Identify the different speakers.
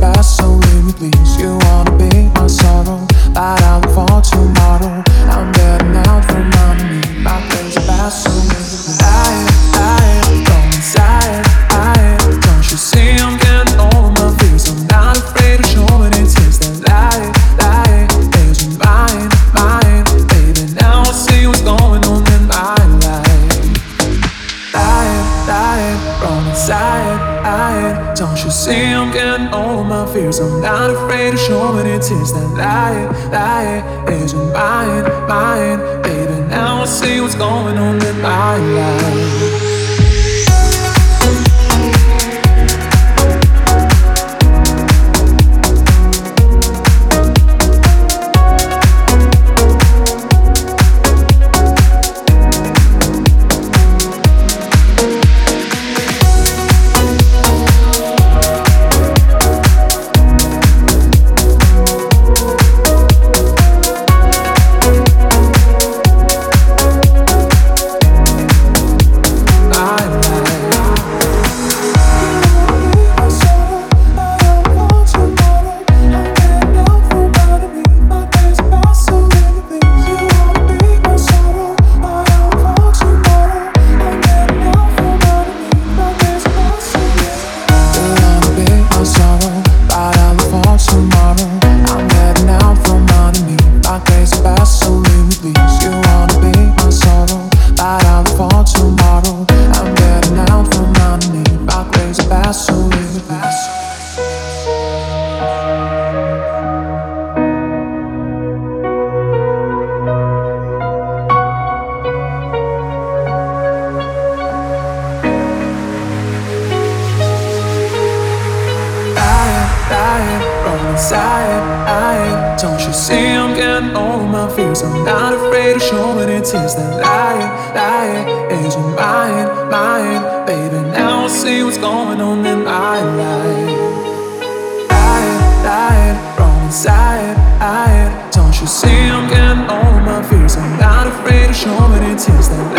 Speaker 1: pass, so leave me please. You wanna be my sorrow, but I'm far my fears. I'm not afraid to show what it is that lie, lie isn't mine, mine. Baby, now I see what's going on in my life. dying from inside. I, don't you see I'm getting over my fears? I'm not afraid to show showing it is that lying, lying is mine, mine. baby. Now I see what's going on in my life. Lying, lying from inside. I, don't you see I'm getting over my fears? I'm not afraid to show many tears that.